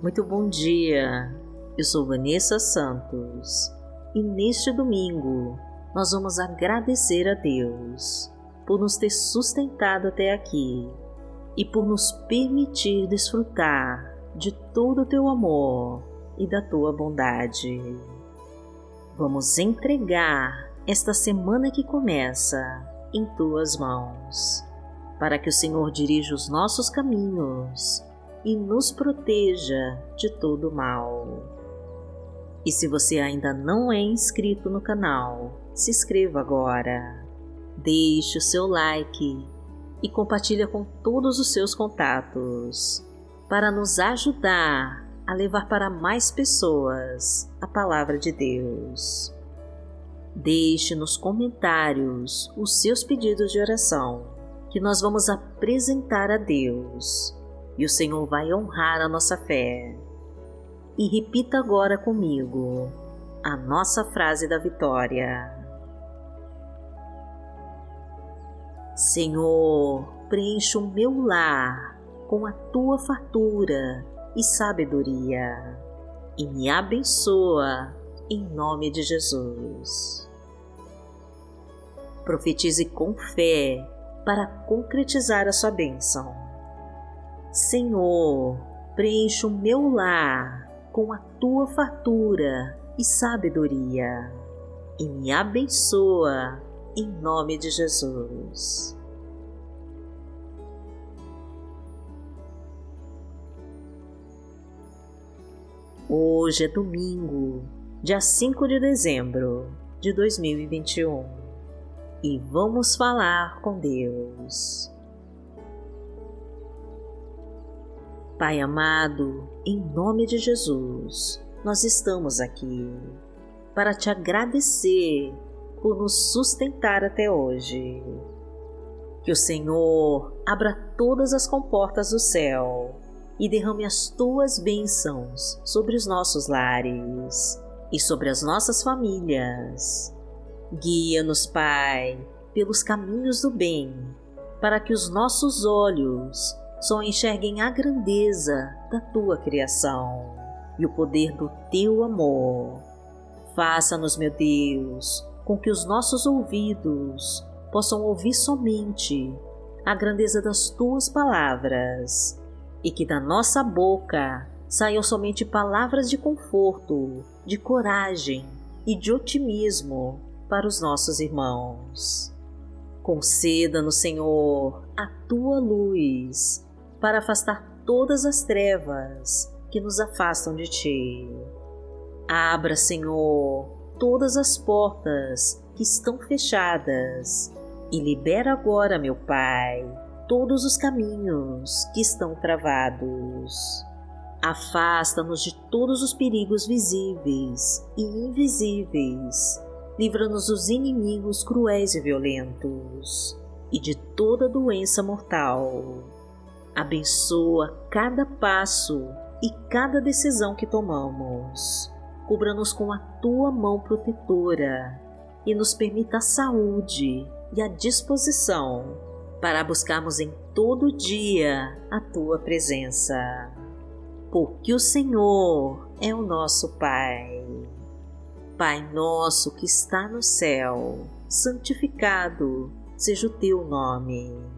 Muito bom dia. Eu sou Vanessa Santos e neste domingo nós vamos agradecer a Deus por nos ter sustentado até aqui e por nos permitir desfrutar de todo o teu amor e da tua bondade. Vamos entregar esta semana que começa em tuas mãos, para que o Senhor dirija os nossos caminhos e nos proteja de todo mal. E se você ainda não é inscrito no canal, se inscreva agora. Deixe o seu like e compartilhe com todos os seus contatos para nos ajudar a levar para mais pessoas a palavra de Deus. Deixe nos comentários os seus pedidos de oração, que nós vamos apresentar a Deus e o Senhor vai honrar a nossa fé. E repita agora comigo a nossa frase da vitória. Senhor, preencha o meu lar com a tua fartura e sabedoria e me abençoa em nome de Jesus. Profetize com fé para concretizar a sua bênção. Senhor, preencha o meu lar com a tua fartura e sabedoria e me abençoa em nome de Jesus. Hoje é domingo, dia 5 de dezembro de 2021 e vamos falar com Deus. Pai amado, em nome de Jesus, nós estamos aqui para te agradecer por nos sustentar até hoje. Que o Senhor abra todas as comportas do céu e derrame as tuas bênçãos sobre os nossos lares e sobre as nossas famílias. Guia-nos, Pai, pelos caminhos do bem, para que os nossos olhos só enxerguem a grandeza da tua criação e o poder do teu amor. Faça-nos, meu Deus, com que os nossos ouvidos possam ouvir somente a grandeza das tuas palavras e que da nossa boca saiam somente palavras de conforto, de coragem e de otimismo para os nossos irmãos. Conceda-nos, Senhor, a tua luz para afastar todas as trevas que nos afastam de ti. Abra, Senhor, todas as portas que estão fechadas e libera agora, meu Pai, todos os caminhos que estão travados. Afasta-nos de todos os perigos visíveis e invisíveis. Livra-nos dos inimigos cruéis e violentos e de toda doença mortal. Abençoa cada passo e cada decisão que tomamos cubra-nos com a tua mão protetora e nos permita a saúde e a disposição para buscarmos em todo dia a tua presença. Porque o Senhor é o nosso Pai. Pai nosso que está no céu, santificado seja o teu nome.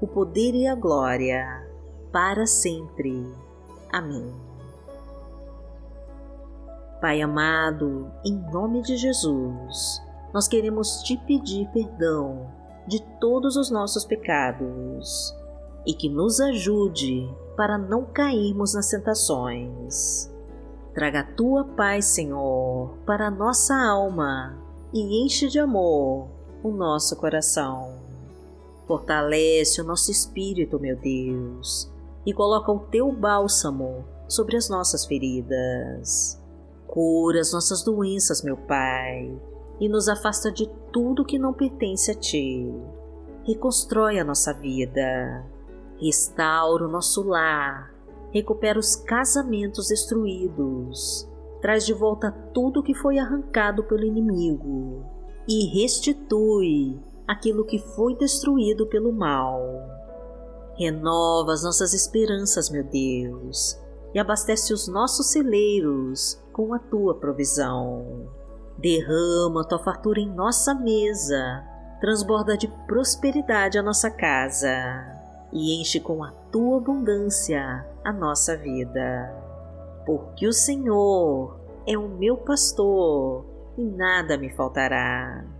o poder e a glória, para sempre. Amém. Pai amado, em nome de Jesus, nós queremos te pedir perdão de todos os nossos pecados e que nos ajude para não cairmos nas tentações. Traga a tua paz, Senhor, para a nossa alma e enche de amor o nosso coração. Fortalece o nosso espírito, meu Deus, e coloca o teu bálsamo sobre as nossas feridas. Cura as nossas doenças, meu Pai, e nos afasta de tudo que não pertence a Ti. Reconstrói a nossa vida, restaura o nosso lar, recupera os casamentos destruídos, traz de volta tudo que foi arrancado pelo inimigo e restitui aquilo que foi destruído pelo mal. Renova as nossas esperanças, meu Deus, e abastece os nossos celeiros com a tua provisão. Derrama a tua fartura em nossa mesa, transborda de prosperidade a nossa casa e enche com a tua abundância a nossa vida. Porque o Senhor é o meu pastor e nada me faltará.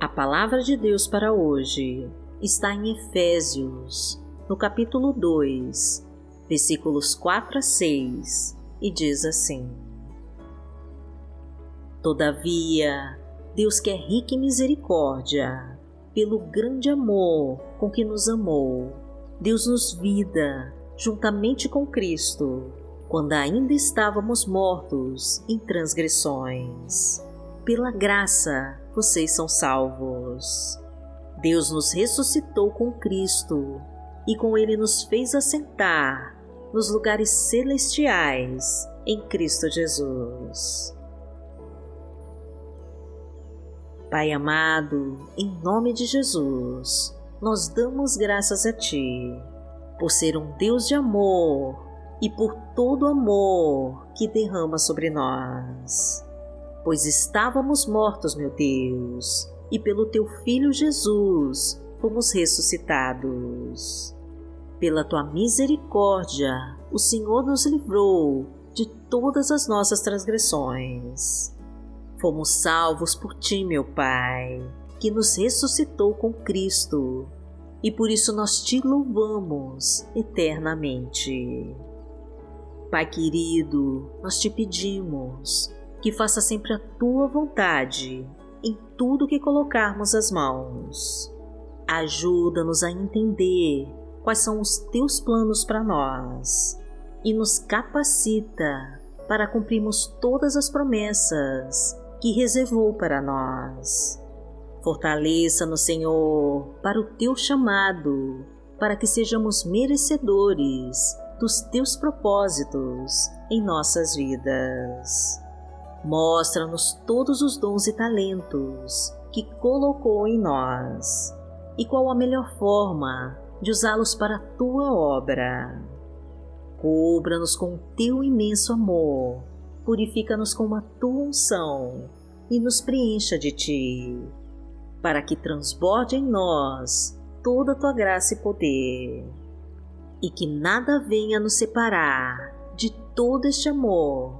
A palavra de Deus para hoje está em Efésios, no capítulo 2, versículos 4 a 6, e diz assim: Todavia, Deus que é rico em misericórdia, pelo grande amor com que nos amou, Deus nos vida juntamente com Cristo, quando ainda estávamos mortos em transgressões. Pela graça, vocês são salvos. Deus nos ressuscitou com Cristo e com ele nos fez assentar nos lugares celestiais em Cristo Jesus. Pai amado, em nome de Jesus, nós damos graças a Ti por ser um Deus de amor e por todo o amor que derrama sobre nós. Pois estávamos mortos, meu Deus, e pelo Teu Filho Jesus fomos ressuscitados. Pela tua misericórdia, o Senhor nos livrou de todas as nossas transgressões. Fomos salvos por ti, meu Pai, que nos ressuscitou com Cristo, e por isso nós te louvamos eternamente. Pai querido, nós te pedimos que faça sempre a tua vontade em tudo que colocarmos as mãos. Ajuda-nos a entender quais são os teus planos para nós e nos capacita para cumprirmos todas as promessas que reservou para nós. Fortaleça no Senhor para o teu chamado, para que sejamos merecedores dos teus propósitos em nossas vidas. Mostra-nos todos os dons e talentos que colocou em nós e qual a melhor forma de usá-los para a tua obra. Cubra-nos com o teu imenso amor, purifica-nos com a tua unção e nos preencha de ti, para que transborde em nós toda a tua graça e poder, e que nada venha nos separar de todo este amor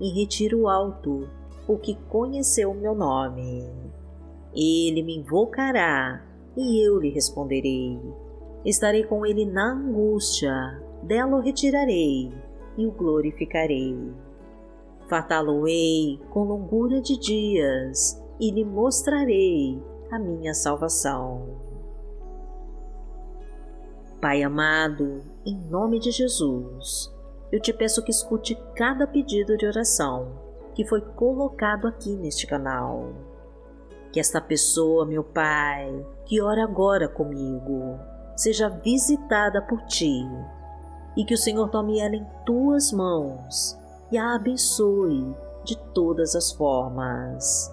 em retiro alto, o que conheceu meu nome. Ele me invocará e eu lhe responderei. Estarei com ele na angústia, dela o retirarei e o glorificarei. Fartá-lo-ei com longura de dias e lhe mostrarei a minha salvação. Pai amado, em nome de Jesus, eu te peço que escute cada pedido de oração que foi colocado aqui neste canal. Que esta pessoa, meu Pai, que ora agora comigo, seja visitada por Ti e que o Senhor tome ela em Tuas mãos e a abençoe de todas as formas.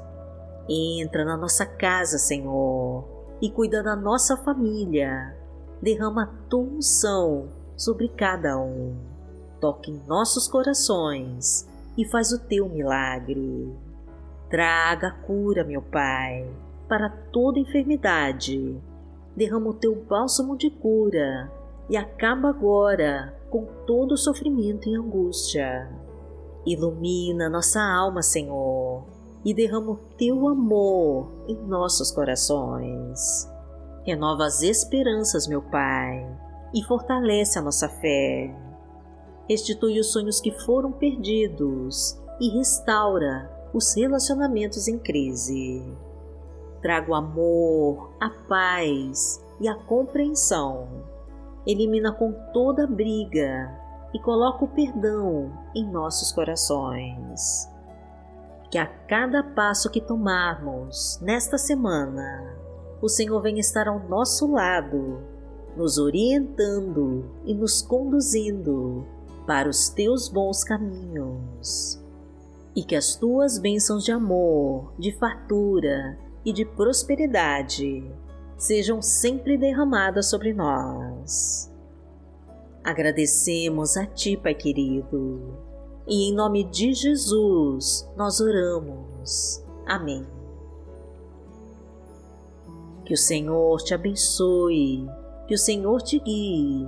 Entra na nossa casa, Senhor, e cuida da nossa família. Derrama a tua unção sobre cada um. Toque em nossos corações e faz o teu milagre. Traga cura, meu Pai, para toda enfermidade. Derrama o teu bálsamo de cura e acaba agora com todo o sofrimento e angústia. Ilumina nossa alma, Senhor, e derrama o teu amor em nossos corações. Renova as esperanças, meu Pai, e fortalece a nossa fé. Restitui os sonhos que foram perdidos e restaura os relacionamentos em crise. Traga o amor, a paz e a compreensão. Elimina com toda briga e coloca o perdão em nossos corações. Que a cada passo que tomarmos nesta semana, o Senhor venha estar ao nosso lado, nos orientando e nos conduzindo para os teus bons caminhos. E que as tuas bênçãos de amor, de fartura e de prosperidade sejam sempre derramadas sobre nós. Agradecemos a Ti, Pai querido, e em nome de Jesus nós oramos. Amém. Que o Senhor te abençoe, que o Senhor te guie